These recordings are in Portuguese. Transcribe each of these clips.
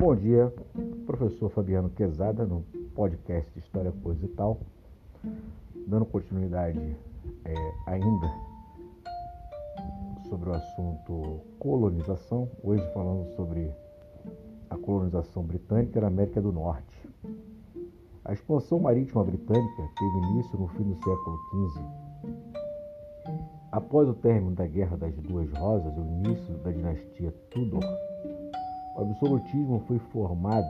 Bom dia, professor Fabiano Quezada, no podcast História, Coisa e Tal, dando continuidade é, ainda sobre o assunto colonização, hoje falando sobre a colonização britânica na América do Norte. A expansão marítima britânica teve início no fim do século XV. Após o término da Guerra das Duas Rosas e o início da dinastia Tudor, o absolutismo foi formado,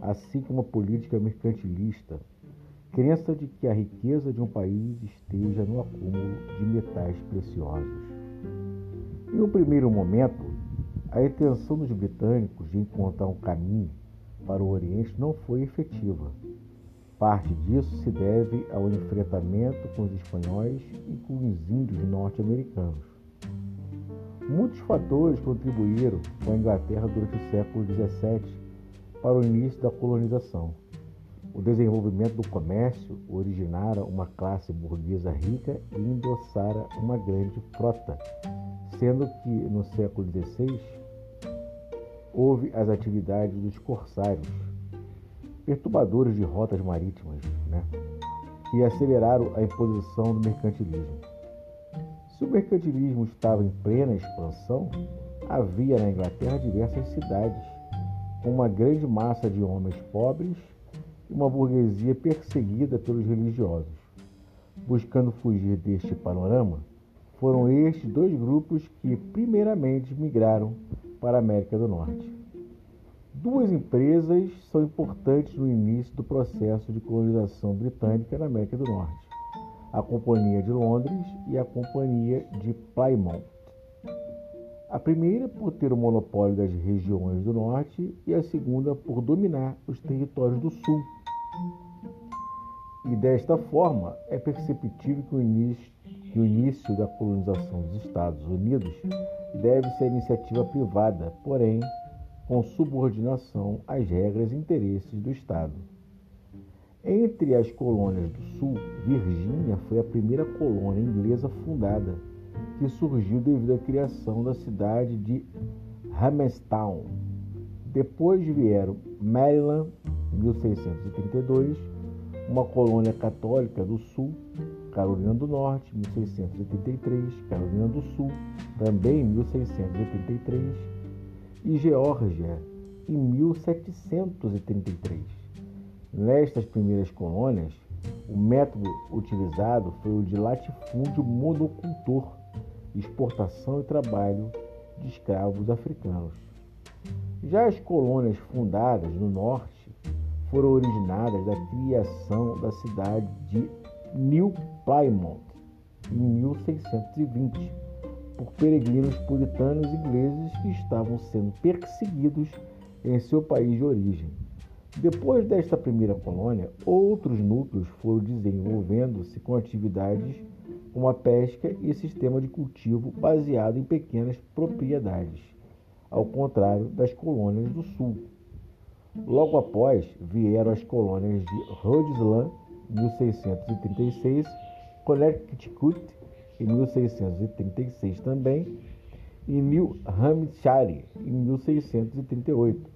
assim como a política mercantilista, crença de que a riqueza de um país esteja no acúmulo de metais preciosos. Em um primeiro momento, a intenção dos britânicos de encontrar um caminho para o Oriente não foi efetiva. Parte disso se deve ao enfrentamento com os espanhóis e com os índios norte-americanos. Muitos fatores contribuíram com a Inglaterra durante o século XVII para o início da colonização. O desenvolvimento do comércio originara uma classe burguesa rica e endossara uma grande frota, sendo que no século XVI houve as atividades dos corsários, perturbadores de rotas marítimas, né, que aceleraram a imposição do mercantilismo. Se o mercantilismo estava em plena expansão, havia na Inglaterra diversas cidades, com uma grande massa de homens pobres e uma burguesia perseguida pelos religiosos. Buscando fugir deste panorama, foram estes dois grupos que primeiramente migraram para a América do Norte. Duas empresas são importantes no início do processo de colonização britânica na América do Norte a Companhia de Londres e a Companhia de Plymouth. A primeira por ter o monopólio das regiões do norte e a segunda por dominar os territórios do sul. E desta forma é perceptível que o início, que o início da colonização dos Estados Unidos deve ser iniciativa privada, porém com subordinação às regras e interesses do Estado. Entre as colônias do Sul, Virgínia foi a primeira colônia inglesa fundada, que surgiu devido à criação da cidade de Hamerstown. Depois vieram Maryland, 1632, uma colônia católica do Sul, Carolina do Norte, 1683, Carolina do Sul, também 1683, e Geórgia, em 1733. Nestas primeiras colônias, o método utilizado foi o de latifúndio monocultor, exportação e trabalho de escravos africanos. Já as colônias fundadas no norte foram originadas da criação da cidade de New Plymouth em 1620 por peregrinos puritanos ingleses que estavam sendo perseguidos em seu país de origem. Depois desta primeira colônia, outros núcleos foram desenvolvendo-se com atividades como a pesca e sistema de cultivo baseado em pequenas propriedades, ao contrário das colônias do sul. Logo após vieram as colônias de Rhode Island, 1636, Connecticut, em 1636 também, e New Hampshire, em 1638.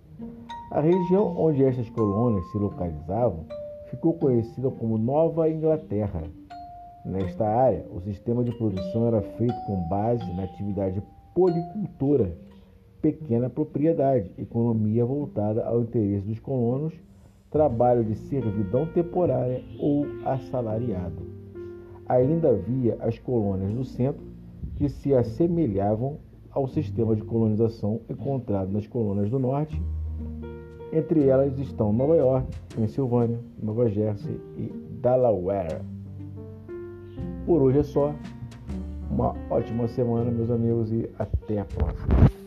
A região onde estas colônias se localizavam ficou conhecida como Nova Inglaterra. Nesta área, o sistema de produção era feito com base na atividade policultora, pequena propriedade, economia voltada ao interesse dos colonos, trabalho de servidão temporária ou assalariado. Ainda havia as colônias do centro, que se assemelhavam ao sistema de colonização encontrado nas colônias do norte entre elas estão Nova York, Pensilvânia, Nova Jersey e Delaware. Por hoje é só. Uma ótima semana, meus amigos, e até a próxima.